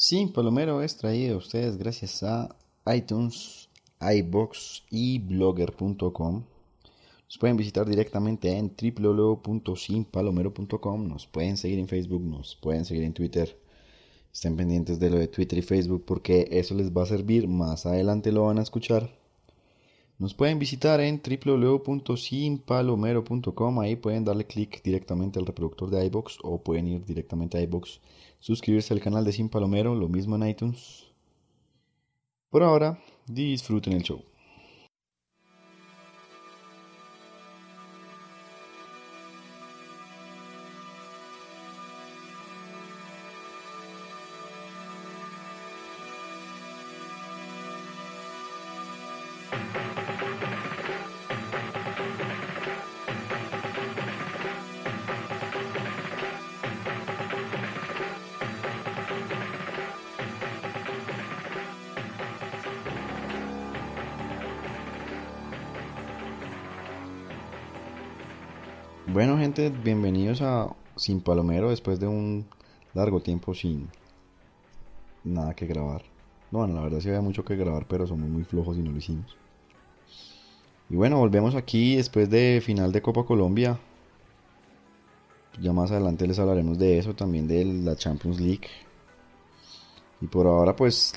Sin Palomero es traído a ustedes gracias a iTunes, iBox y blogger.com. Nos pueden visitar directamente en www.sinpalomero.com. Nos pueden seguir en Facebook, nos pueden seguir en Twitter. Estén pendientes de lo de Twitter y Facebook porque eso les va a servir. Más adelante lo van a escuchar. Nos pueden visitar en www.sinpalomero.com. Ahí pueden darle clic directamente al reproductor de iBox o pueden ir directamente a iBox suscribirse al canal de Sin Palomero, lo mismo en iTunes. Por ahora, disfruten el show. Bueno gente, bienvenidos a Sin Palomero después de un largo tiempo sin nada que grabar. Bueno, la verdad sí había mucho que grabar, pero somos muy flojos y no lo hicimos. Y bueno, volvemos aquí después de final de Copa Colombia. Ya más adelante les hablaremos de eso, también de la Champions League. Y por ahora pues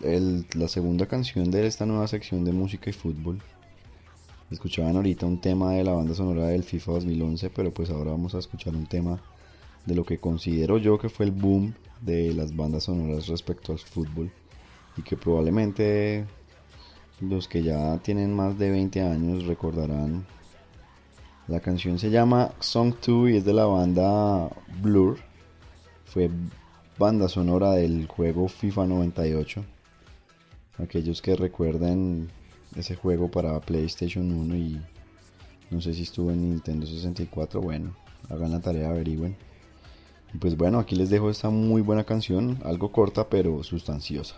la segunda canción de esta nueva sección de música y fútbol. Escuchaban ahorita un tema de la banda sonora del FIFA 2011, pero pues ahora vamos a escuchar un tema de lo que considero yo que fue el boom de las bandas sonoras respecto al fútbol y que probablemente los que ya tienen más de 20 años recordarán. La canción se llama Song 2 y es de la banda Blur. Fue banda sonora del juego FIFA 98. Aquellos que recuerden ese juego para PlayStation 1 y no sé si estuvo en Nintendo 64. Bueno, hagan la tarea, averigüen. Y pues bueno, aquí les dejo esta muy buena canción, algo corta pero sustanciosa.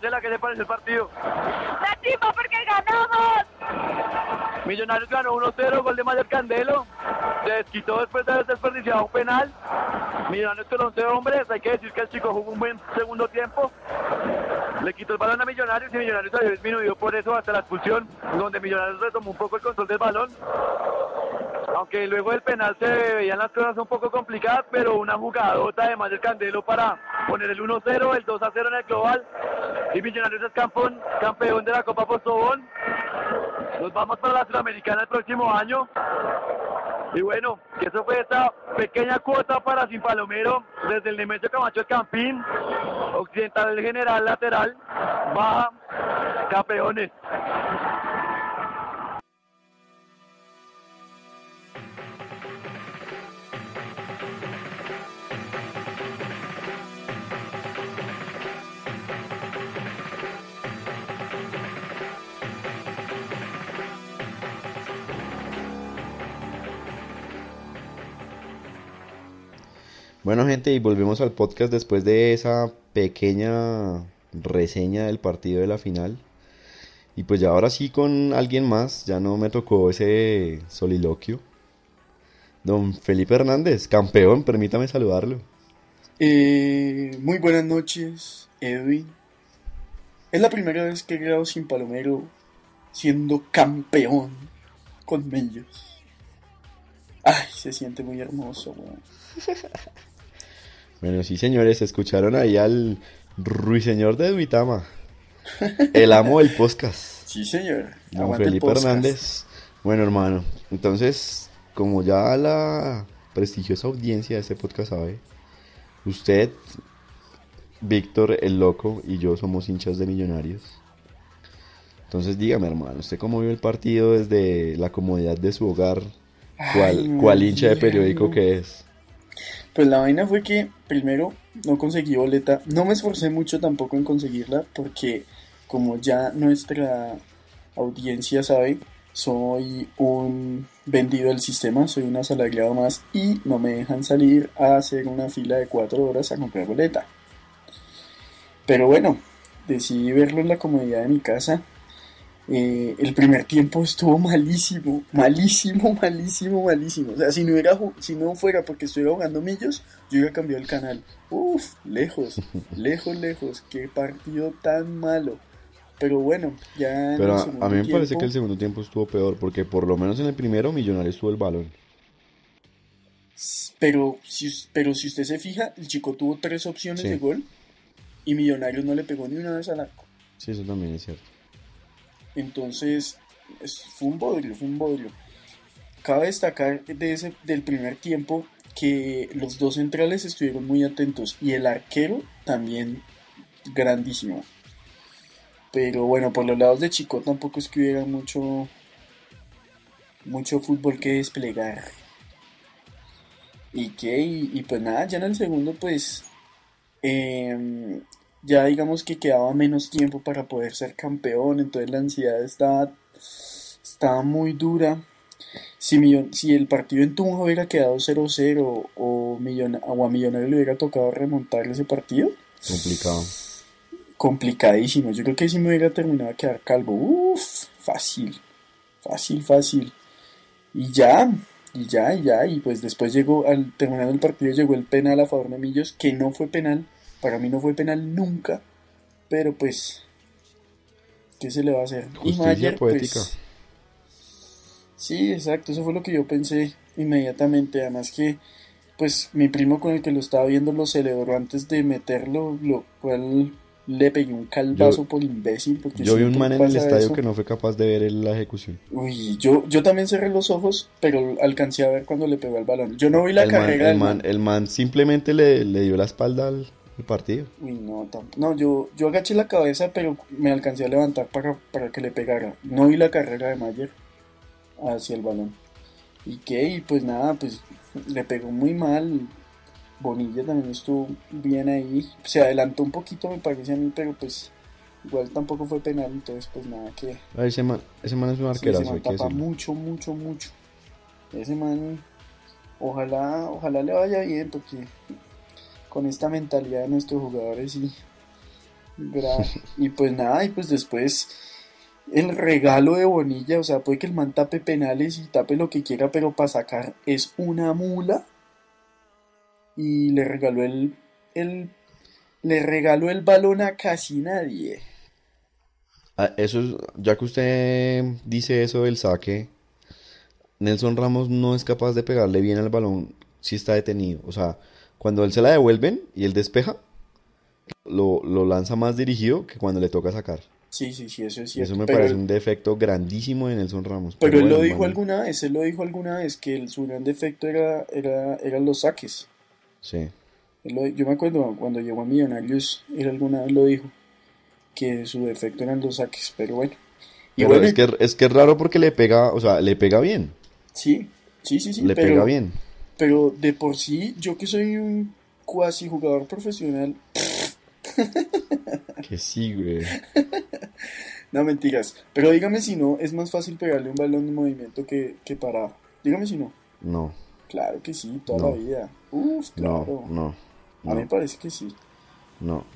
Marcela. ¿qué le parece el partido? ¡La chimba porque ganamos! Millonarios ganó 1-0, gol de Mayer Candelo. Se desquitó después de haber desperdiciado un penal. Millonarios con 11 hombres. Hay que decir que el chico jugó un buen segundo tiempo. Le quitó el balón a Millonarios y Millonarios había disminuido por eso hasta la expulsión, donde Millonarios retomó un poco el control del balón. Aunque luego del penal se veían las cosas un poco complicadas, pero una jugadota de Mayer Candelo para poner el 1-0, el 2-0 en el global. Y Millonarios es campeón, campeón de la Copa Postobón. Nos vamos para la Sudamericana el próximo año. Y bueno, que eso fue esta pequeña cuota para Sin Palomero desde el Nemesio Camacho el Campín, Occidental el General Lateral, baja, campeones. Bueno gente, y volvemos al podcast después de esa pequeña reseña del partido de la final. Y pues ya ahora sí con alguien más, ya no me tocó ese soliloquio. Don Felipe Hernández, campeón, permítame saludarlo. Eh, muy buenas noches, Edwin. Es la primera vez que grabo sin Palomero siendo campeón con ellos. Ay, se siente muy hermoso, weón. Bueno, sí señores, escucharon ahí al ruiseñor de Duitama. El amo del podcast. Sí, señor. Don Aguante el Felipe podcast. Hernández. Bueno, hermano, entonces, como ya la prestigiosa audiencia de este podcast sabe, usted, Víctor el Loco y yo somos hinchas de Millonarios. Entonces, dígame, hermano, ¿usted cómo vio el partido desde la comodidad de su hogar? ¿Cuál, Ay, cuál hincha de periódico que es? Pues la vaina fue que primero no conseguí boleta. No me esforcé mucho tampoco en conseguirla porque como ya nuestra audiencia sabe, soy un vendido del sistema, soy un asalariado más y no me dejan salir a hacer una fila de cuatro horas a comprar boleta. Pero bueno, decidí verlo en la comodidad de mi casa. Eh, el primer tiempo estuvo malísimo, malísimo, malísimo, malísimo. O sea, si no, ju- si no fuera porque estuviera jugando millos, yo hubiera cambiado el canal. Uf, lejos, lejos, lejos. Qué partido tan malo. Pero bueno, ya en Pero el a, mí me parece que el segundo tiempo estuvo peor, porque por lo menos en el primero Millonarios tuvo el balón. Pero si, pero si usted se fija, el chico tuvo tres opciones Sí. de gol y Millonarios no le pegó ni una vez al arco. Sí, eso también es cierto. Entonces, es- fue un bodrio, fue un bodrio. Cabe destacar de ese, del primer tiempo que los dos centrales estuvieron muy atentos y el arquero también grandísimo. Pero bueno, por los lados de Chico tampoco es que hubiera mucho, mucho fútbol que desplegar. ¿Y qué? Y, y pues nada, ya en el segundo pues em, ya digamos que quedaba menos tiempo para poder ser campeón, entonces la ansiedad estaba, estaba muy dura. Si, Millon- si el partido en Tunja hubiera quedado 0-0 o, o a Millonario le hubiera tocado remontar ese partido, Complicado. complicadísimo. Yo creo que si me hubiera terminado a quedar calvo. Uff, fácil, fácil, fácil. Y ya, y ya, y ya. Y pues después llegó, al terminar el partido, llegó el penal a favor de Millos, que no fue penal. Para mí no fue penal nunca. Pero pues, ¿qué se le va a hacer? Y Justicia Mayer, pues, poética. Sí, exacto, eso fue lo que yo pensé inmediatamente. Además que, pues, mi primo con el que lo estaba viendo lo celebró antes de meterlo, lo cual le pegué un calvazo Yo- por imbécil. Porque Yo vi un man en el estadio eso. que no fue capaz de ver la ejecución. Uy, yo, yo también cerré los ojos, pero alcancé a ver cuando le pegó el balón. Yo no vi la el, man, carrera el, man, man. el man simplemente le, le dio la espalda al, al partido. Uy, no, yo, yo agaché la cabeza, pero me alcancé a levantar para, para que le pegara. No vi la carrera de Mayer hacia el balón. ¿Y qué? Y pues nada, pues le pegó muy mal. Bonilla también estuvo bien ahí. Se adelantó un poquito, me parece a mí, pero pues igual tampoco fue penal. Entonces, pues nada, que ese man, ese man es un sí, ese arquerazo, man hay que tapa mucho, mucho, mucho. Ese man ojalá, ojalá le vaya bien, porque con esta mentalidad de nuestros jugadores y, y pues nada, y pues después el regalo de Bonilla, o sea, puede que el man tape penales y tape lo que quiera, pero para sacar es una mula. Y le regaló el, el le regaló el balón a casi nadie. Ah, eso es, ya que usted dice eso del saque, Nelson Ramos no es capaz de pegarle bien al balón si está detenido. O sea, cuando él se la devuelven y él despeja, lo, lo lanza más dirigido que cuando le toca sacar. Sí, sí, sí, eso es cierto. Eso me parece un defecto grandísimo de Nelson Ramos. Pero, él lo dijo alguna vez, él lo dijo alguna vez, que el, su gran defecto era, era, eran los saques. Sí. yo me acuerdo cuando llegó a Millonarios, él alguna vez lo dijo, que su defecto eran los saques, pero bueno. Y bueno, es, que, es que es raro porque le pega, o sea, le pega bien. Sí, sí, sí, sí. Le pega bien. Pero de por sí, yo que soy un cuasi jugador profesional... que sí, güey. no, mentiras. Pero dígame si no, es más fácil pegarle un balón de movimiento que, que parado. Dígame si no. No. Claro que sí, toda la vida. Uf, claro. No, no, A mí me parece que sí. No.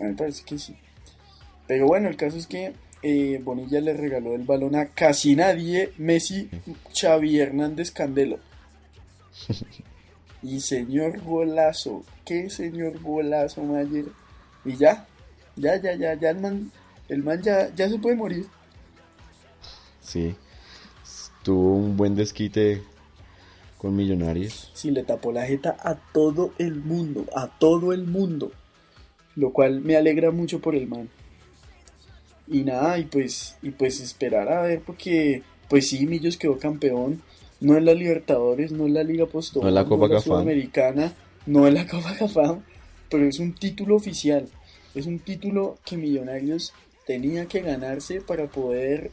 A mí me parece que sí. Pero bueno, el caso es que eh, Bonilla le regaló el balón a casi nadie. Messi, Xavi Hernández Candelo. y señor golazo. Qué señor golazo, Mayer. Y ya, ya, ya, ya, ya el man, el man ya, ya se puede morir. Sí, tuvo un buen desquite con Millonarios. Sí, le tapó la jeta a todo el mundo, a todo el mundo. Lo cual me alegra mucho por el man. Y nada, y pues, y pues esperar a ver, porque pues sí, Millos quedó campeón. No es la Libertadores, no es la Liga Postobón, no es la Copa no Sudamericana, no es la Copa Cafam, pero es un título oficial. Es un título que Millonarios tenía que ganarse para poder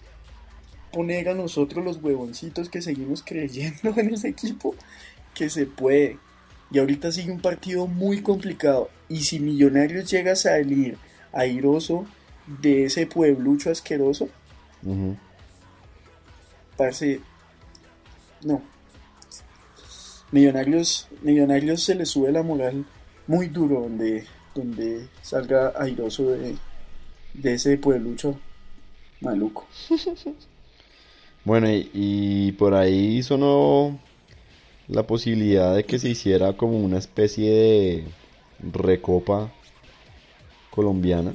poner a nosotros los huevoncitos que seguimos creyendo en ese equipo que se puede. Y ahorita sigue un partido muy complicado. Y si Millonarios llega a salir airoso de ese pueblucho asqueroso, parece. No. Millonarios, Millonarios se le sube la moral muy duro donde, donde salga airoso de, de ese pueblucho maluco. Bueno, y, por ahí sonó la posibilidad de que se hiciera como una especie de recopa colombiana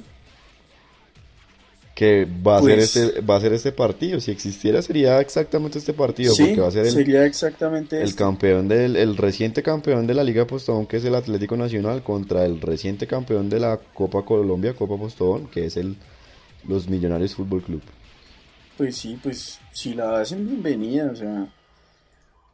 que va a ser pues este va a ser este partido si existiera sería exactamente este partido porque va a ser el, sería exactamente el este. campeón del el reciente campeón de la Liga Postobón que es el Atlético Nacional contra el reciente campeón de la Copa Colombia Copa Postobón que es el los Millonarios Fútbol Club pues sí, pues si la hacen bienvenida, o sea,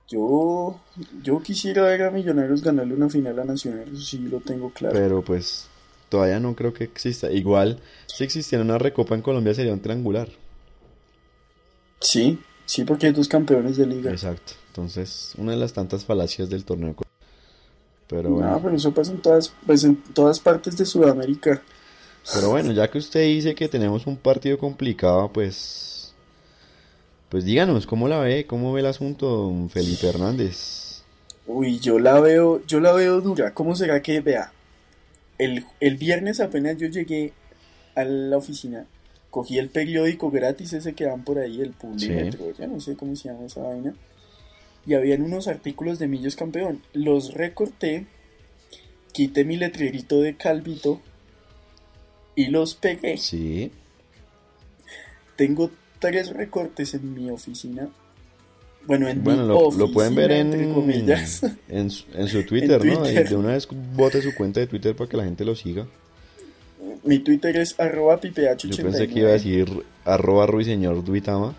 yo, yo quisiera ver a Millonarios ganarle una final a Nacional, eso sí lo tengo claro. Pero pues todavía no creo que exista. Igual, si existiera una recopa en Colombia sería un triangular. Sí, sí, porque hay dos campeones de liga. Exacto, entonces una de las tantas falacias del torneo. Pero bueno. No, pero eso pasa en todas, pues en todas partes de Sudamérica. Pero bueno, ya que usted dice que tenemos un partido complicado, pues pues díganos, ¿cómo la ve? ¿Cómo ve el asunto, don Felipe Hernández? Uy, yo la veo, yo la veo dura. ¿Cómo será que vea? El, viernes apenas yo llegué a la oficina, cogí el periódico gratis ese que dan por ahí, el Publimetro, ya no sé cómo se llama esa vaina. Y habían unos artículos de Millos Campeón. Los recorté, quité mi letrerito de Calvito y los pegué. Sí. Tengo tres recortes en mi oficina. Bueno, en bueno, lo, oficina, lo pueden ver en, en, en, su Twitter, ¿no? De una vez bote su cuenta de Twitter para que la gente lo siga. Mi Twitter es arroba piph89. Yo pensé que iba a decir arroba ruiseñor duitama.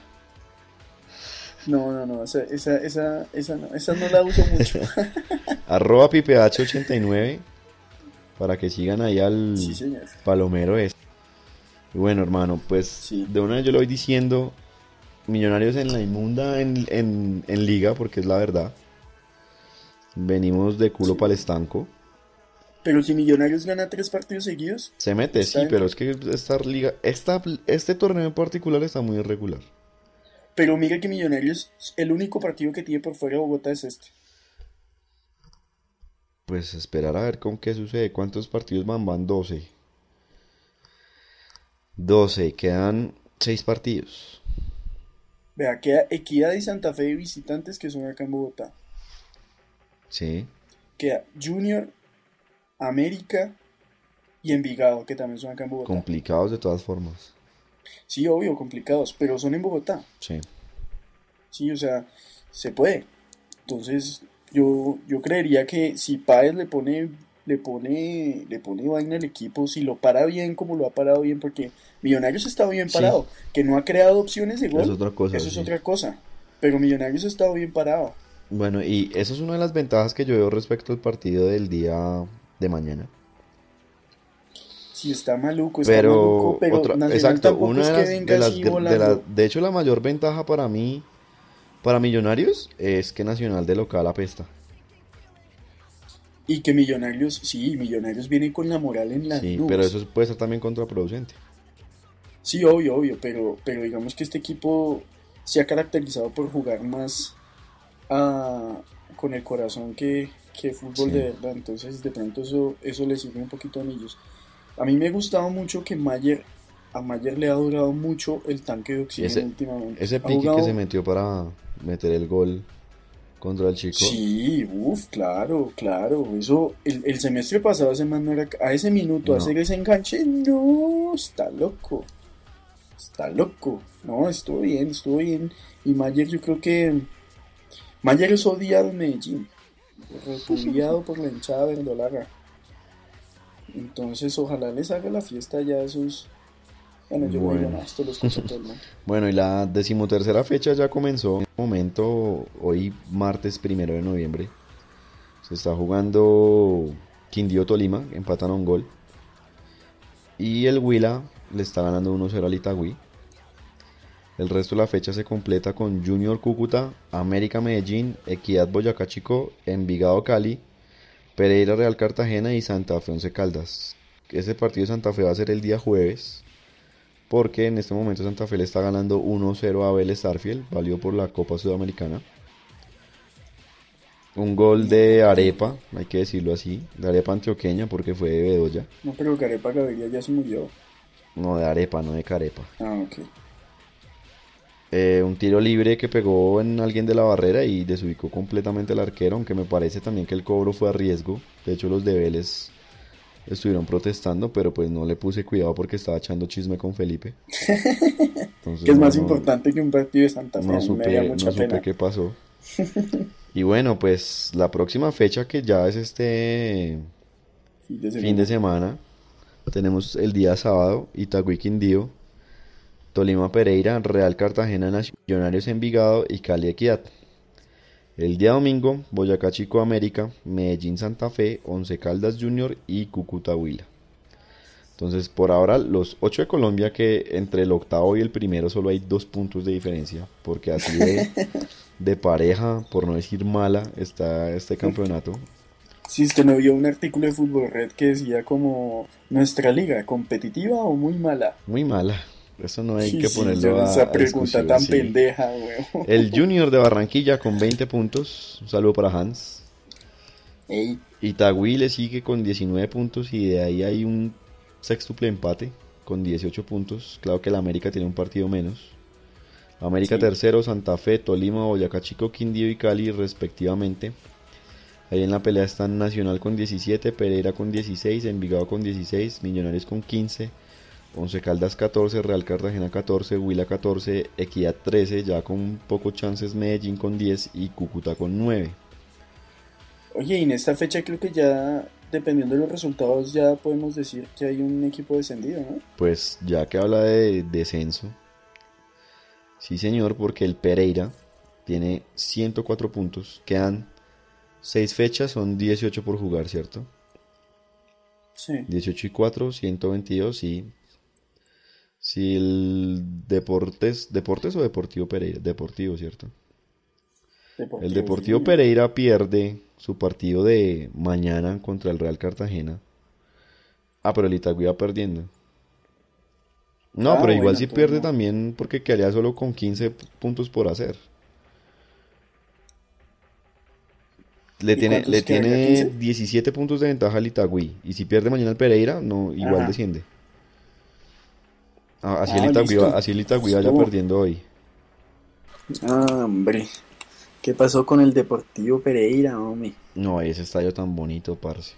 No, no, no, esa, esa, esa, esa, no, esa no la uso mucho. arroba piph89 para que sigan ahí al sí, palomero ese bueno, hermano, pues de una vez yo lo voy diciendo, Millonarios en la inmunda en, en, liga, porque es la verdad. Venimos de culo para el estanco. Pero si Millonarios gana tres partidos seguidos. Se mete, sí, pero es que esta liga, esta, este torneo en particular está muy irregular. Pero mira que Millonarios, el único partido que tiene por fuera de Bogotá es este. Pues esperar a ver con qué sucede. ¿Cuántos partidos van? Van 12. 12, quedan 6 partidos. Vea, queda Equidad y Santa Fe de visitantes que son acá en Bogotá. Sí. Queda Junior, América y Envigado, que también son acá en Bogotá. Complicados de todas formas. Sí, obvio, complicados, pero son en Bogotá. Sí. Sí, o sea, se puede. Entonces, yo, yo creería que si Páez le pone, le pone, le pone vaina al equipo, si lo para bien como lo ha parado bien, porque Millonarios está bien Sí. parado, que no ha creado opciones de gol. Es otra cosa, Eso es sí. otra cosa. Pero Millonarios ha estado bien parado. Bueno, y eso es una de las ventajas que yo veo respecto al partido del día de mañana. Si está maluco, está Pero, maluco, pero otra, Nacional exacto, tampoco una es de que venga de las así de la- de hecho la mayor ventaja para mí, para Millonarios, es que Nacional de local apesta. Y que Millonarios, sí, Millonarios viene con la moral en las Sí, nubes. pero eso puede ser también contraproducente. Sí, obvio, obvio, pero, pero digamos que este equipo se ha caracterizado por jugar más ah, con el corazón que, que fútbol Sí. de verdad, entonces de pronto eso, eso le sirve un poquito a ellos. A mí me ha gustado mucho que Mayer, a Mayer le ha durado mucho el tanque de oxígeno Ese- últimamente. Ese pique que jugado- se metió para meter el gol contra el chico. Sí, uff, claro, claro. Eso, el, el semestre pasado ese man no era a ese minuto No. hacer ese enganche, no, está loco. Está loco. No, estuvo bien, estuvo bien. Y Mayer yo creo que Mayer es odiado en Medellín. Repudiado por la hinchada verdolaga. Entonces, ojalá les haga la fiesta ya a esos. Bueno, yo no digo Bueno. nada, esto lo escucha todo el mundo. Bueno, y la decimotercera fecha ya comenzó. En este momento, hoy martes primero de noviembre, se está jugando Quindío Tolima, empatan a un gol. Y el Huila le está ganando 1-0 al Itagüí. El resto de la fecha se completa con Junior Cúcuta, América Medellín, Equidad Boyacá Chico, Envigado Cali, Pereira Real Cartagena y Santa Fe Once Caldas. Ese partido de Santa Fe va a ser el día jueves. Porque en este momento Santa Fe le está ganando 1-0 a Vélez Starfield, válido por la Copa Sudamericana. Un gol de Arepa, hay que decirlo así, de Arepa antioqueña porque fue de Bedoya. No, pero Carepa Gaviria ya se murió. No, de Arepa, no de Carepa. Ah, ok. Eh, un tiro libre que pegó en alguien de la barrera y desubicó completamente al arquero, aunque me parece también que el cobro fue a riesgo. De hecho, los de Vélez estuvieron protestando, pero pues no le puse cuidado porque estaba echando chisme con Felipe. Entonces, Que es más no- importante que un partido de Santa Fe. No me supe, no mucha supe pena. qué pasó. Y bueno, pues la próxima fecha que ya es este Fin de fin de semana, tenemos el día sábado, Itagüí Quindío, Tolima Pereira, Real Cartagena, Millonarios Envigado y Cali Equidad. El día domingo, Boyacá Chico América, Medellín Santa Fe, Once Caldas Junior y Cúcuta Huila. Entonces, por ahora, los ocho de Colombia, que entre el octavo y el primero solo hay dos puntos de diferencia, porque así de, de pareja, por no decir mala, está este campeonato. Si usted no vio un artículo de Fútbol Red que decía como nuestra liga, competitiva o muy mala. Muy mala. Eso no hay Sí, que sí, ponerlo yo- a, Esa pregunta tan sí. pendeja, weón. El Junior de Barranquilla con 20 puntos. Un saludo para Hans. Ey, Itagüí le sigue con 19 puntos y de ahí hay un sextuple empate con 18 puntos. Claro que el América tiene un partido menos. América Sí. tercero, Santa Fe, Tolima, Boyacá Chico, Quindío y Cali respectivamente. Ahí en la pelea están Nacional con 17, Pereira con 16, Envigado con 16, Millonarios con 15, Once Caldas 14, Real Cartagena 14, Huila 14, Equidad 13, ya con pocos chances Medellín con 10 y Cúcuta con 9. Oye, y en esta fecha creo que ya, dependiendo de los resultados, ya podemos decir que hay un equipo descendido, ¿no? Pues ya que habla de descenso, sí señor, porque el Pereira tiene 104 puntos, quedan 6 fechas, son 18 por jugar, ¿cierto? Sí. 18 y 4, 122 y... Si el Deportes, Deportes o Deportivo Pereira, Deportivo, ¿cierto? El Deportivo sí. Pereira pierde su partido de mañana contra el Real Cartagena. Ah, pero el Itagüí va perdiendo. No, Ah, pero igual bueno, si pierde no. también porque quedaría solo con 15 puntos por hacer. Le ¿Y tiene, le tiene 15? 17 puntos de ventaja al Itagüí. Y si pierde mañana el Pereira, no, igual Ajá. desciende. Ah, Así, Ah, el va- así el Itagüí vaya Estuvo. perdiendo hoy. Ah, hombre. ¿Qué pasó con el Deportivo Pereira, hombre? No, ese estadio tan bonito, parce.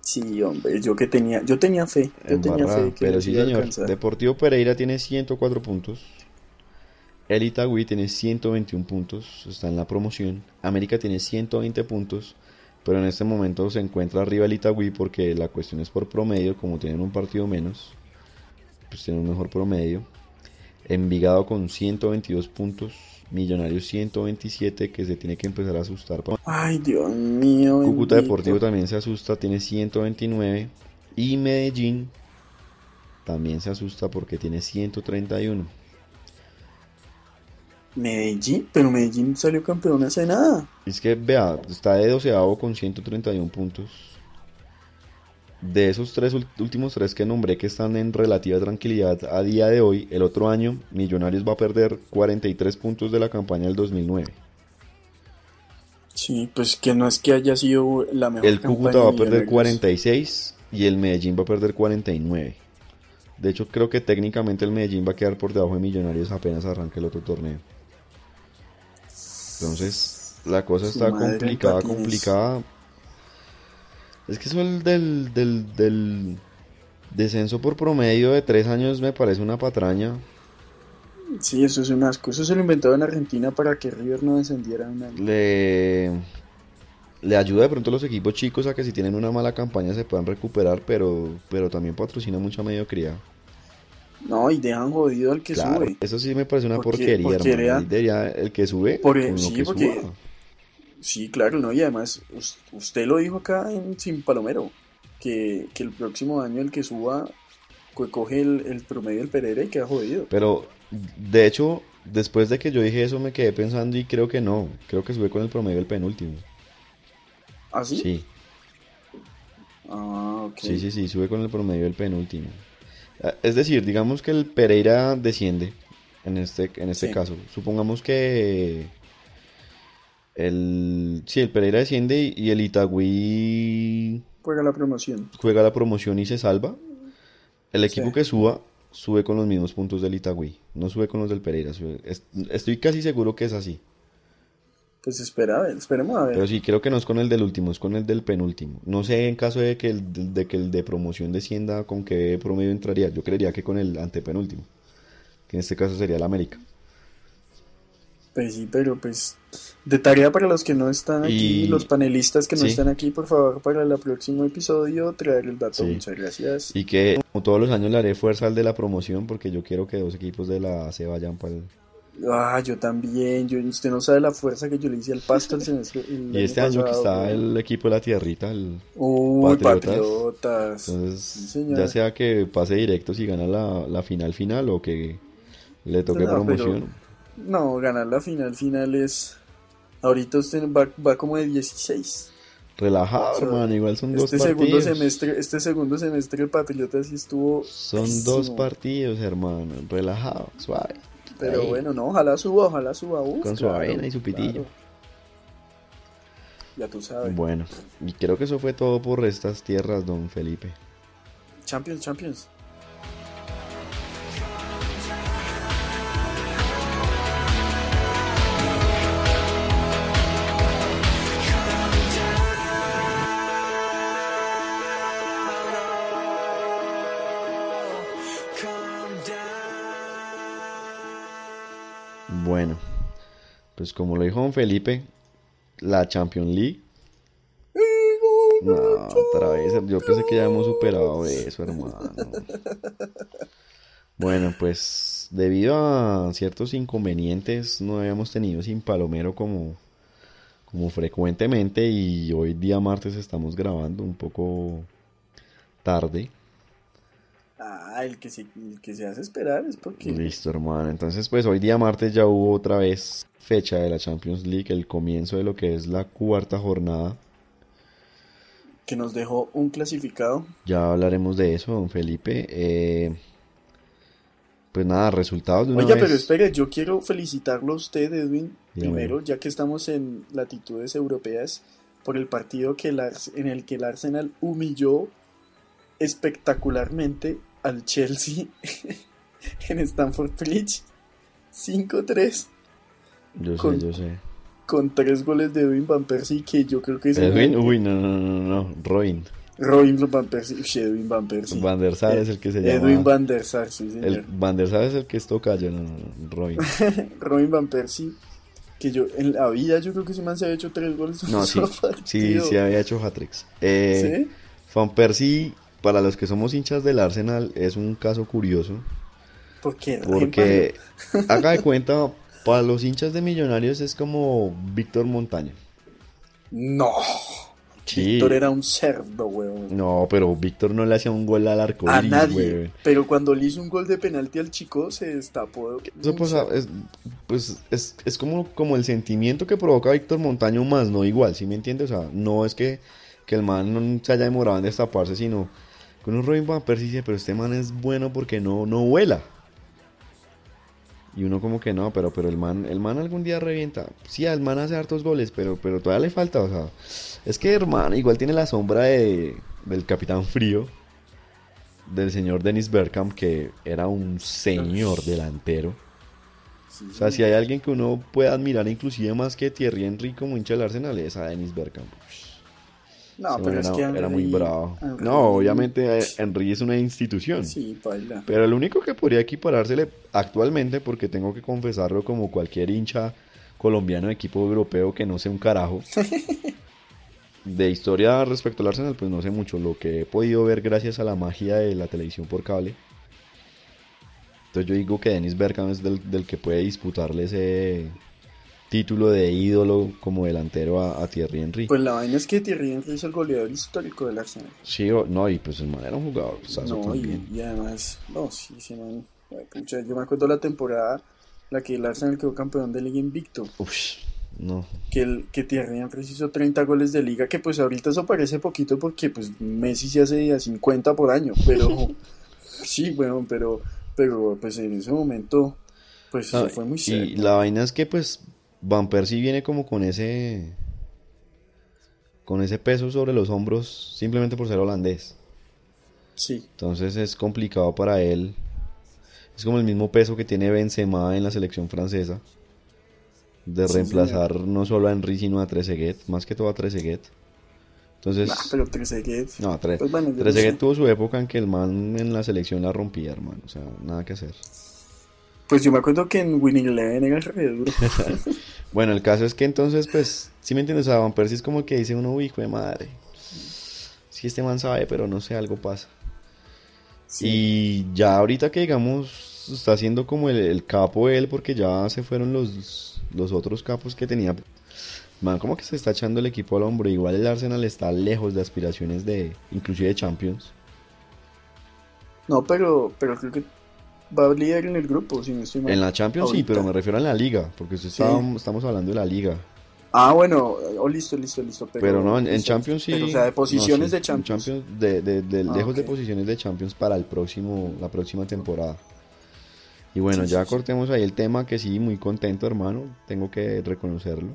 Sí, hombre, yo que tenía, yo tenía fe, yo tenía Embarrada, fe que pero sí, señor. alcanzar. Deportivo Pereira tiene 104 puntos. El Itagüí tiene 121 puntos, está en la promoción. América tiene 120 puntos, pero en este momento se encuentra arriba el Itagüí porque la cuestión es por promedio, como tienen un partido menos, pues tienen un mejor promedio. Envigado con 122 puntos, Millonarios 127, que se tiene que empezar a asustar. Ay, Dios mío. Cúcuta bendito. Deportivo también se asusta, tiene 129. Y Medellín también se asusta porque tiene 131. Medellín, pero Medellín salió campeón hace nada. Es que, vea, está de doceavo con 131 puntos. De esos tres últimos tres que nombré que están en relativa tranquilidad a día de hoy, el otro año Millonarios va a perder 43 puntos de la campaña del 2009. Sí, pues que no es que haya sido la mejor El Cúcuta va a de perder Millonarios. 46 y el Medellín va a perder 49. De hecho, creo que técnicamente el Medellín va a quedar por debajo de Millonarios apenas arranque el otro torneo. Entonces, la cosa Su está complicada, complicada. Es que eso el del, del, del descenso por promedio de tres años me parece una patraña. Sí, eso es un asco. Eso se lo inventó en Argentina para que River no descendiera un año. Le, le ayuda de pronto a los equipos chicos a que si tienen una mala campaña se puedan recuperar, pero, pero también patrocina mucha mediocridad. No, y dejan jodido al que Claro, sube. eso sí me parece una Porque- porquería, porque hermano. debería el que sube, Por- sí, que porque- suba. Sí, claro, ¿no? Y además, us- usted lo dijo acá en Sin Palomero, que, que el próximo año el que suba co- coge el, el promedio del Pereira y queda jodido. Pero, de hecho, después de que yo dije eso me quedé pensando y creo que no. Creo que sube con el promedio del penúltimo. ¿Ah, sí? Sí, Ah, ok. sí, sí, sí, sube con el promedio del penúltimo. Ah, Es decir, digamos que el Pereira desciende en este, en este Sí. caso. Supongamos que el, sí, el Pereira desciende y, y el Itagüí Juega la promoción. juega la promoción y se salva. El equipo Sí. que suba sube con los mismos puntos del Itagüí, no sube con los del Pereira. sube- es- estoy casi seguro que es así. Pues espera, a ver, esperemos a ver. Pero sí, creo que no es con el del último, es con el del penúltimo. No sé en caso de que el de, que el de promoción descienda, con qué promedio entraría. Yo creería que con el antepenúltimo, que en este caso sería el América. Pues sí, pero pues de tarea para los que no están aquí, Y- los panelistas que no sí. están aquí, por favor, para el próximo episodio traer el dato. Sí. Muchas gracias. Y que como todos los años le haré fuerza al de la promoción, porque yo quiero que dos equipos de la se vayan para el... Ah, yo también. Yo, usted no sabe la fuerza que yo le hice al pasto el semestre. el Y este año que está el equipo de la tierrita, el... Uy, Patriotas. patriotas. Entonces, Sí, ya sea que pase directo si gana la, la final final o que le toque No, pero- promoción. No, ganar la final final es. Ahorita usted va, va como de 16. Relajado, O sea, hermano, igual son dos Este segundo partidos. semestre, este segundo semestre el Patriotas sí estuvo. Son pésimo. dos partidos, hermano. Relajado, suave. Pero Ahí, bueno, no, ojalá suba, ojalá suba. Uf, Con su claro, avena y su pitillo. claro. Ya tú sabes. Bueno, y creo que eso fue todo por estas tierras, don Felipe. Champions, Champions. Pues como lo dijo don Felipe, la Champions League. No, otra vez. Yo pensé que ya hemos superado eso, hermano. Bueno, pues debido a ciertos inconvenientes no habíamos tenido sin Palomero como, como frecuentemente y hoy día martes estamos grabando un poco tarde. Ah, el que, se, el que se hace esperar es porque. Listo, hermano. Entonces, pues hoy día martes ya hubo otra vez fecha de la Champions League, el comienzo de lo que es la cuarta jornada. Que nos dejó un clasificado. Ya hablaremos de eso, don Felipe. Eh, pues nada, resultados de una Oiga, vez. pero espere, yo quiero felicitarlo a usted, Edwin, Dígame. primero, ya que estamos en latitudes europeas, por el partido que el en el que el Arsenal humilló espectacularmente al Chelsea en Stamford Bridge 5-3 Yo sé, Con- yo sé. con tres goles de Edwin Van Persie que yo creo que es Edwin, uy, no, no, no, no, no. Robin. Robin Van Persie, Edwin Van Persie. Van der Sar es el que se llama. Edwin Van der Sar, sí, señor. El Van der Sar es el que es tocayo, no, no, no, Robin. Robin Van Persie, que yo en la vida yo creo que ese man se había hecho tres goles No, sí, sí, sí había hecho hat-tricks. Eh, ¿Sí? Van Persie, para los que somos hinchas del Arsenal, es un caso curioso. Porque, Porque, haga de cuenta, para los hinchas de Millonarios es como Víctor Montaño. no, Sí. Víctor era un cerdo, weón. No, pero Víctor no le hacía un gol al arco A nadie. güey. Pero cuando le hizo un gol de penalti al chico, se destapó. Eso pues, es, pues, es, es como, como el sentimiento que provoca Víctor Montaño más, no igual, ¿sí me entiendes? O sea, no es que, que el man no se haya demorado en destaparse, sino que uno Robin Van Persie dice, pero este man es bueno porque no, no vuela. Y uno como que no, pero, pero el man, el man algún día revienta. Sí, el man hace hartos goles, pero, pero todavía le falta, o sea, es que hermano, igual tiene la sombra de, del capitán frío, del señor Dennis Bergkamp, que era un señor delantero. Sí, O sea, si hay alguien que uno puede admirar inclusive más que Thierry Henry como hincha del Arsenal es a Dennis Bergkamp. No, pero es que era muy Henry- bravo. Henry- No, obviamente eh, Henry es una institución. Sí, baila. Pero el único que podría equiparársele actualmente, porque tengo que confesarlo como cualquier hincha colombiano de equipo europeo que no sé un carajo. De historia respecto al Arsenal, pues no sé mucho. Lo que he podido ver gracias a la magia de la televisión por cable. Entonces yo digo que Dennis Bergkamp es del, del que puede disputarle ese título de ídolo como delantero a, a Thierry Henry. Pues la vaina es que Thierry Henry es el goleador histórico del Arsenal. Sí, o- no, y pues el man era un jugador sazo No, y, y además, no, sí, sí, man. Yo me acuerdo la temporada la que el Arsenal quedó campeón de liga invicto. Uf, no. Que, el, que Thierry Henry hizo 30 goles de liga, que pues ahorita eso parece poquito porque pues Messi se hace a 50 por año, pero sí, bueno, pero, pero pues en ese momento pues eso No, fue muy y serio. la vaina es que pues Van Persie viene como con ese con ese peso sobre los hombros simplemente por ser holandés. Sí, Entonces es complicado para él. Es como el mismo peso que tiene Benzema en la selección francesa. De Sí, reemplazar no solo a Henry sino a Trezeguet, más que todo a Trezeguet. Entonces, Ah, pero Trezeguet. no, Tre- Pues bueno, no Trezeguet sé. tuvo su época en que el man en la selección la rompía, hermano. O sea, nada que hacer. Pues yo me acuerdo que en Winning Eleven era re duro. Bueno, el caso es que entonces, pues, si me entiendes, o sea, Van Persie es como que dice uno, uy, hijo de madre. Sí, este man sabe, pero no sé, algo pasa. Sí. Y ya ahorita que digamos, está siendo como el, el capo él, porque ya se fueron los, los otros capos que tenía. Man, como que se está echando el equipo al hombro. Igual el Arsenal está lejos de aspiraciones de, inclusive de Champions. No, pero, pero creo que va a líder en el grupo, si no estoy mal. En la Champions sí, pero me refiero a la liga, porque Sí. estamos hablando de la liga. Ah, bueno, oh, listo, listo, listo. Pero, Pero no, en. Champions sí. Pero, o sea, de no, posiciones sí, de Champions. de, de- de- Ah, lejos de posiciones de Champions para el próximo, la próxima temporada. Y bueno, Sí, ya sí, cortemos ahí el tema que sí, muy contento, hermano. Tengo que reconocerlo.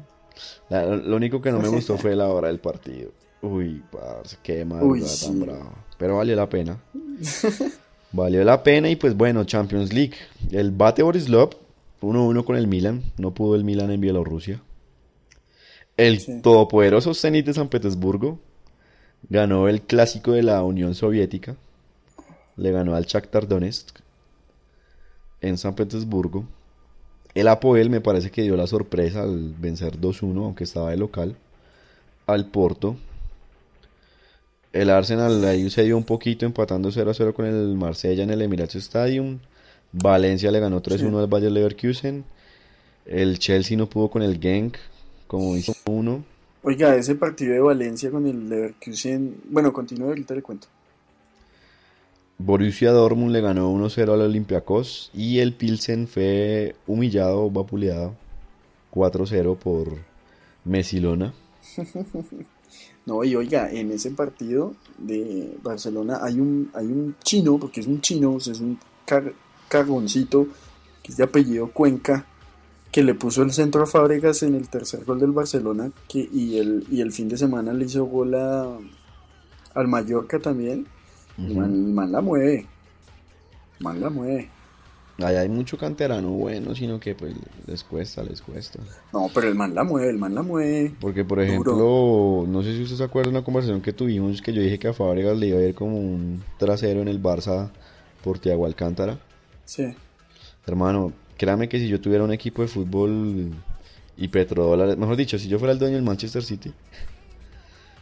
La- lo único que no me gustó fue la hora del partido. Uy, parce, qué madrugada sí. tan brava. Pero valió la pena. Valió la pena y pues bueno, Champions League. El Bate Borislav 1-1 con el Milan. No pudo el Milan en Bielorrusia. El Sí. todopoderoso Zenit de San Petersburgo ganó el clásico de la Unión Soviética. Le ganó al Shakhtar Donetsk en San Petersburgo. El Apoel me parece que dio la sorpresa al vencer 2-1, aunque estaba de local, al Porto. El Arsenal ahí se dio un poquito empatando 0-0 con el Marsella en el Emirates Stadium. Valencia le ganó 3-1 Sí. al Bayer Leverkusen. El Chelsea no pudo con el Genk, como hizo uno. Oiga, ese partido de Valencia con el Leverkusen. Bueno, continúe, ahorita le cuento. Borussia Dortmund le ganó 1-0 al Olympiacos y el Pilsen fue humillado, vapuleado 4-0 por Mesilona. No, y oiga, en ese partido de Barcelona hay un, hay un chino, porque es un chino, o sea, es un car- que es de apellido Cuenca, que le puso el centro a Fábregas en el tercer gol del Barcelona que, y, el, y el fin de semana le hizo gol a, al Mallorca también. el, man, el man la mueve. El man la mueve. Allá hay mucho canterano bueno, sino que pues les cuesta, les cuesta. No, pero el man la mueve, el man la mueve. Porque, por ejemplo, no sé si usted se acuerda de una conversación que tuvimos que yo dije que a Fábregas le iba a ir como un trasero en el Barça por Tiago Alcántara. Sí. Hermano, créame que si yo tuviera un equipo de fútbol y petrodólares, mejor dicho, si yo fuera el dueño del Manchester City,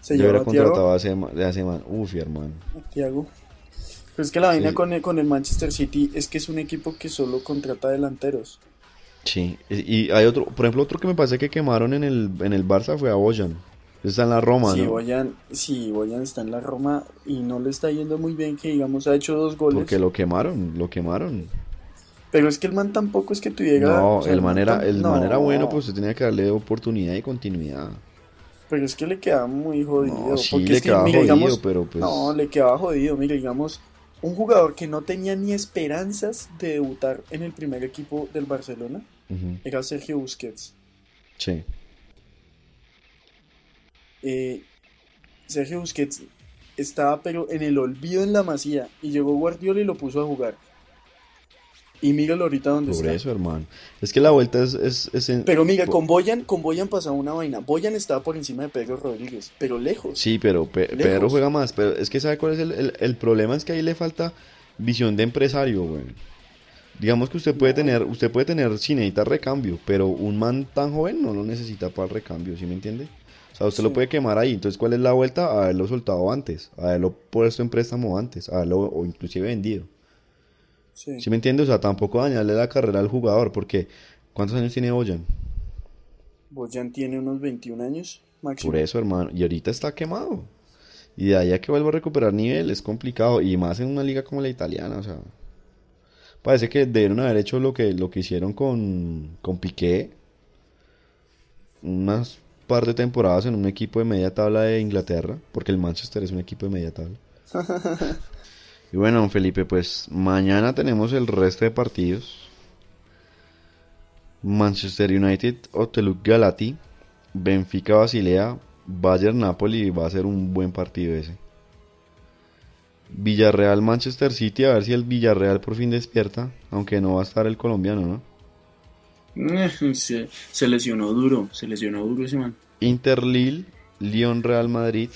Se yo hubiera a contratado a ese, de hace man. Uf, hermano. a Thiago. Pero es que la vaina Sí. con el, con el Manchester City es que es un equipo que solo contrata delanteros. Sí, y hay otro, por ejemplo, otro que me parece que quemaron en el, en el Barça fue a Boyan. Está en la Roma, Si ¿no? Boyan, si Boyan está en la Roma y no le está yendo muy bien, que digamos ha hecho dos goles. Porque lo quemaron, lo quemaron. Pero es que el man tampoco es que tuviera. No, o sea, el man era, el man era no, bueno, pues usted tenía que darle oportunidad y continuidad. Pero es que le quedaba muy jodido. No, sí, porque le es que, quedaba mira, jodido, digamos, pero pues... No, le quedaba jodido. Mira, digamos, un jugador que no tenía ni esperanzas de debutar en el primer equipo del Barcelona era Sergio Busquets. Sí, Eh, Sergio Busquets estaba pero en el olvido en la masía y llegó Guardiola y lo puso a jugar. Y míralo ahorita donde por está. eso, hermano. Es que la vuelta es... es, es en- Pero mira, con Boyan, con Boyan pasaba una vaina. Boyan estaba por encima de Pedro Rodríguez, pero lejos. Sí, pero Pe- Lejos. Pedro juega más. Pero es que ¿sabe cuál es el, el- el problema? Es que ahí le falta visión de empresario, güey. Digamos que usted puede tener, usted puede tener, si necesita recambio, pero un man tan joven no lo necesita para el recambio, ¿sí me entiende? O sea, usted lo puede quemar ahí. Entonces, ¿cuál es la vuelta? Haberlo soltado antes, haberlo puesto en préstamo antes, haberlo o inclusive vendido. Sí. ¿Sí me entiende? O sea, tampoco dañarle la carrera al jugador, porque ¿cuántos años tiene Boyan? Boyan tiene unos 21 años máximo. Por eso, hermano. Y ahorita está quemado. Y de ahí a que vuelva a recuperar nivel es complicado. Y más en una liga como la italiana, o sea. Parece que debieron haber hecho lo que, lo que hicieron con, con Piqué. Unas par de temporadas en un equipo de media tabla de Inglaterra. Porque el Manchester es un equipo de media tabla. y bueno, don Felipe, pues mañana tenemos el resto de partidos. Manchester United, Oteluk Galati, Benfica Basilea, Bayern Napoli va a ser un buen partido ese. Villarreal Manchester City, a ver si el Villarreal por fin despierta, aunque no va a estar el colombiano, ¿no? Se, se lesionó duro, se lesionó duro ese man. Inter Lille, Lyon Real Madrid,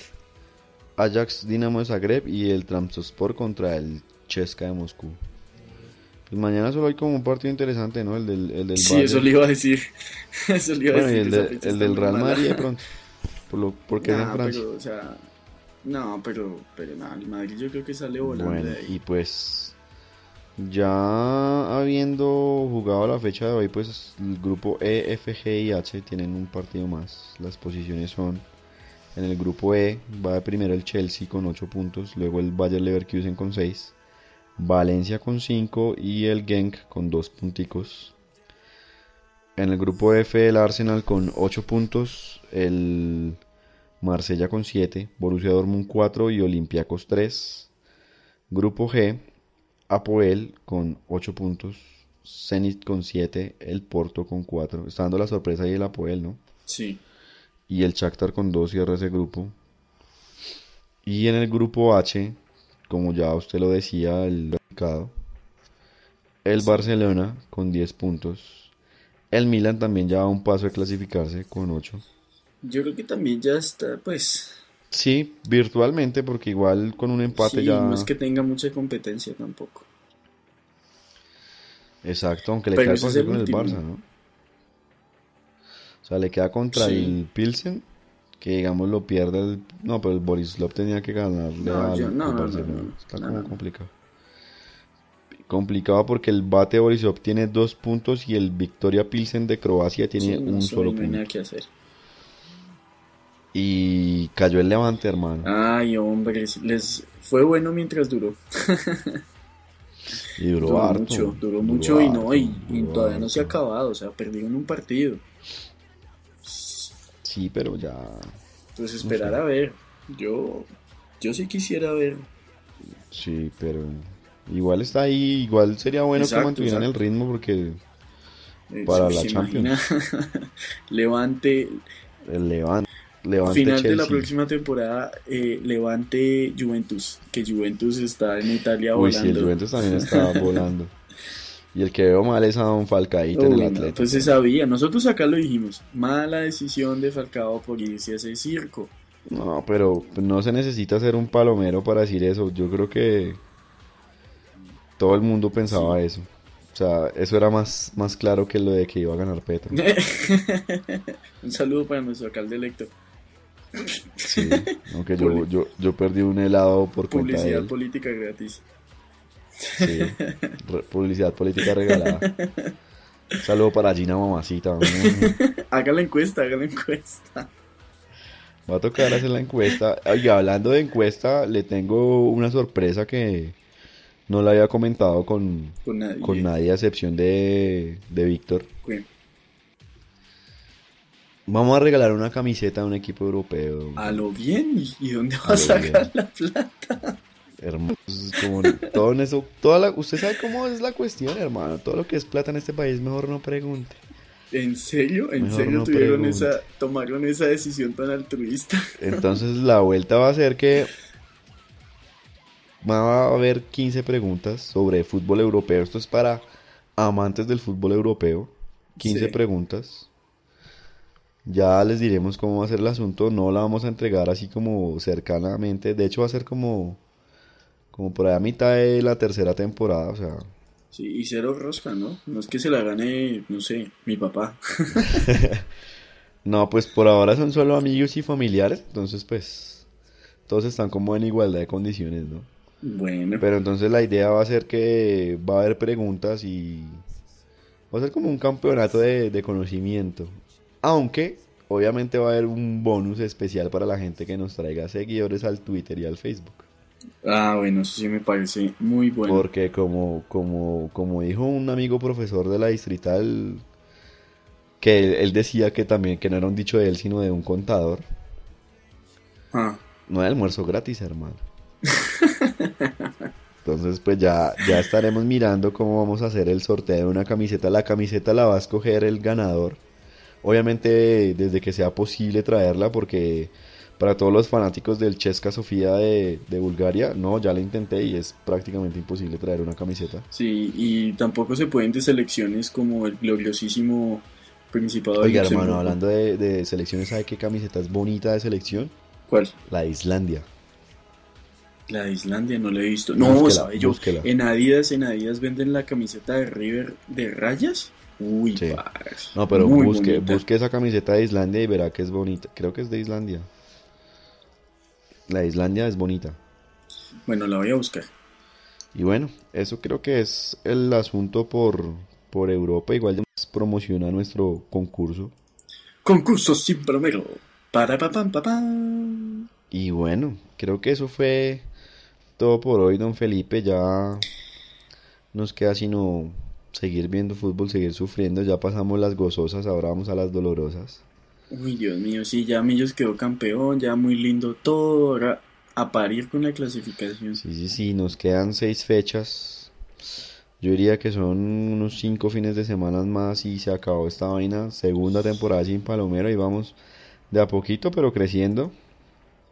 Ajax Dinamo de Zagreb y el Trabzonspor contra el Chesca de Moscú. Pues mañana solo hay como un partido interesante, ¿no? El del, el del Sí, Bayern. eso le iba a decir. Eso le iba a Bueno, y decir. el, de- el del Real. Madrid de pronto. Por lo, porque es en Nah, Francia. pero, o sea, no, pero, pero nada, el Madrid yo creo que sale volando Bueno, de ahí. y pues ya habiendo jugado la fecha de hoy, pues el grupo E, F, G y H tienen un partido más. Las posiciones son en el grupo E va primero el Chelsea con 8 puntos, luego el Bayer Leverkusen con 6, Valencia con 5 y el Genk con 2 punticos. En el grupo F el Arsenal con 8 puntos, el Marsella con 7, Borussia Dortmund 4 y Olympiacos 3. Grupo G, Apoel con 8 puntos, Zenit con 7, el Porto con 4. Está dando la sorpresa ahí el Apoel, ¿no? Sí. Y el Shakhtar con 2 cierra ese grupo. Y en el grupo H, como ya usted lo decía, el el Barcelona con 10 puntos. El Milan también ya a un paso de clasificarse con 8. Yo creo que también ya está, pues. Sí, virtualmente, porque igual con un empate sí, ya... no es que tenga mucha competencia tampoco. Exacto, aunque le Pero queda el con el. Barça, ¿no? Sea, le queda contra Sí. el Pilsen, que digamos lo pierde el... No, pero el Borislav tenía que ganarle No, no, no, no, Está como complicado. Complicado porque el Bate Borisov tiene dos puntos y el Victoria Pilsen de Croacia tiene Sí, un solo nada punto. que hacer. Y cayó el Levante, hermano. Ay, hombre, les fue bueno mientras duró. y duró, Duró harto. mucho, duró mucho y no, y, todavía no se ha acabado, o sea, perdieron un partido. Sí, pero ya... Pues esperar sé. a ver. Yo, yo sí quisiera ver. Sí, pero igual está ahí, igual sería bueno Exacto, que mantuvieran exacto. el ritmo porque Eh, Para ¿se la imagina? Levante, El Levante. Levante final de la próxima temporada, eh, Levante Juventus, que Juventus está en Italia Uy, sí, volando. el Juventus también está volando. Y el que veo mal es a Don Falcaíto en el Atlético. pues se sabía, nosotros acá lo dijimos, mala decisión de Falcao por irse a ese circo. No, pero no se necesita ser un palomero para decir eso. Yo creo que todo el mundo pensaba eso. O sea, eso era más, más claro que lo de que iba a ganar Petro. Un saludo para nuestro alcalde electo. Sí, aunque yo, yo, yo perdí un helado por cuenta de Publicidad él. política gratis. Sí, publicidad política regalada. Un saludo para Gina Mamacita. Haga la encuesta, haga la encuesta. Va a tocar hacer la encuesta. Y hablando de encuesta, le tengo una sorpresa que no la había comentado con, Con nadie. con nadie a excepción de, de Víctor. Vamos a regalar una camiseta a un equipo europeo. A lo bien, ¿y, dónde va A sacar bien. la plata? Hermano, es como todo en eso, toda la, usted sabe cómo es la cuestión, hermano. Todo lo que es plata en este país, mejor no pregunte. ¿En serio? ¿En Mejor serio no tuvieron esa, tomaron esa decisión tan altruista? Entonces la vuelta va a ser que va a haber 15 preguntas sobre fútbol europeo. Esto es para amantes del fútbol europeo. 15 Sí. preguntas. Ya les diremos cómo va a ser el asunto. No la vamos a entregar así como cercanamente. De hecho va a ser como como por ahí a mitad de la tercera temporada, o sea, Sí, y cero rosca, ¿no? No es que se la gane, no sé, mi papá. No, pues por ahora son solo amigos y familiares, entonces pues todos están como en igualdad de condiciones, ¿no? Bueno, Pero entonces la idea va a ser que va a haber preguntas y va a ser como un campeonato de, de conocimiento. Aunque obviamente va a haber un bonus especial para la gente que nos traiga seguidores al Twitter y al Facebook. Ah, bueno, eso sí me parece muy bueno. Porque como, como, como dijo un amigo profesor de la distrital, que él, él decía que también, que no era un dicho de él, sino de un contador, Ah, no hay almuerzo gratis, hermano. Entonces, pues ya, ya estaremos mirando cómo vamos a hacer el sorteo de una camiseta. La camiseta la va a escoger el ganador. Obviamente, desde que sea posible traerla, porque para todos los fanáticos del Chesca Sofía de, de Bulgaria, no, ya lo intenté y es prácticamente imposible traer una camiseta. sí, y tampoco se pueden de selecciones como el gloriosísimo Principado de Oiga, hermano, hablando de, de selecciones, ¿sabe qué camiseta es bonita de selección? ¿Cuál? La de Islandia. La de Islandia, no la he visto. No, Búsquela, ¿sabe yo? búsquela. En Adidas, en Adidas venden la camiseta de River de rayas. Uy, Sí. No, pero busque, bonita. busque esa camiseta de Islandia y verá que es bonita. Creo que es de Islandia. La de Islandia es bonita. Bueno, la voy a buscar. Y bueno, eso creo que es el asunto por, por Europa. Igual ya promociona nuestro concurso. Concurso sin promedio. Para pa pam pa pam. Y bueno, creo que eso fue todo por hoy, don Felipe. Ya nos queda sino seguir viendo fútbol, seguir sufriendo. Ya pasamos las gozosas, ahora vamos a las dolorosas. Uy, Dios mío, sí, ya Millos quedó campeón, ya muy lindo todo. Ahora a parir con la clasificación. Sí, sí, sí, nos quedan seis fechas. Yo diría que son unos cinco fines de semana más y se acabó esta vaina. Segunda temporada sin Palomero y vamos de a poquito, pero creciendo.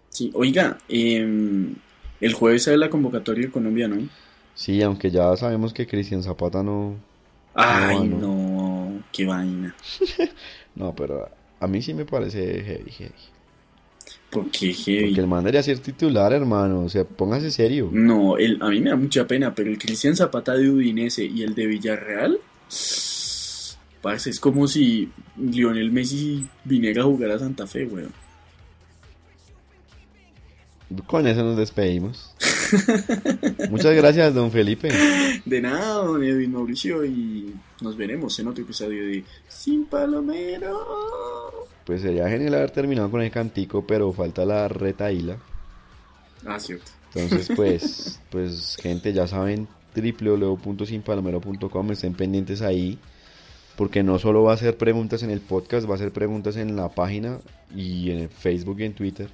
Sí, oiga, em, el jueves sale la convocatoria de Colombia, ¿no? Sí, aunque ya sabemos que Cristian Zapata no... Ay, No, no, qué vaina. No, pero a mí sí me parece heavy, heavy. ¿Por qué heavy? Porque el man debería ser titular, hermano. O sea, póngase serio. No, el, a mí me da mucha pena, pero el Cristian Zapata de Udinese y el de Villarreal, parce, es como si Lionel Messi viniera a jugar a Santa Fe, weón. Con eso nos despedimos. Muchas gracias, don Felipe. De nada, don Edwin Mauricio, y nos veremos en otro episodio de Sin Palomero. Pues sería genial haber terminado con el cantico, pero falta la retaíla. Ah, cierto. Entonces, pues, pues gente, ya saben, www.sinpalomero.com, estén pendientes ahí, porque no solo va a ser preguntas en el podcast, va a ser preguntas en la página y en el Facebook y en Twitter.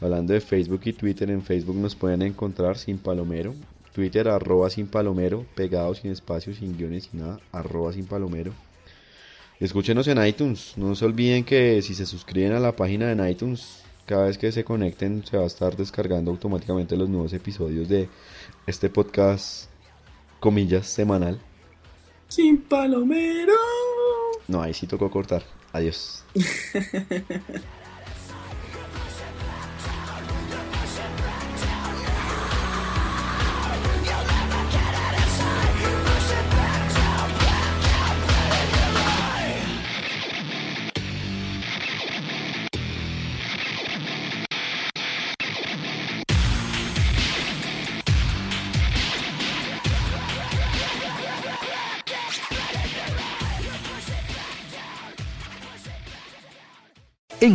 Hablando de Facebook y Twitter, en Facebook nos pueden encontrar Sin Palomero, Twitter arroba sin palomero, pegado sin espacio, sin guiones, sin nada, arroba sin palomero. Escúchenos en iTunes. No se olviden que si se suscriben a la página en iTunes, cada vez que se conecten se va a estar descargando automáticamente los nuevos episodios de este podcast, comillas, semanal. Sin palomero. No, ahí sí tocó cortar. Adiós.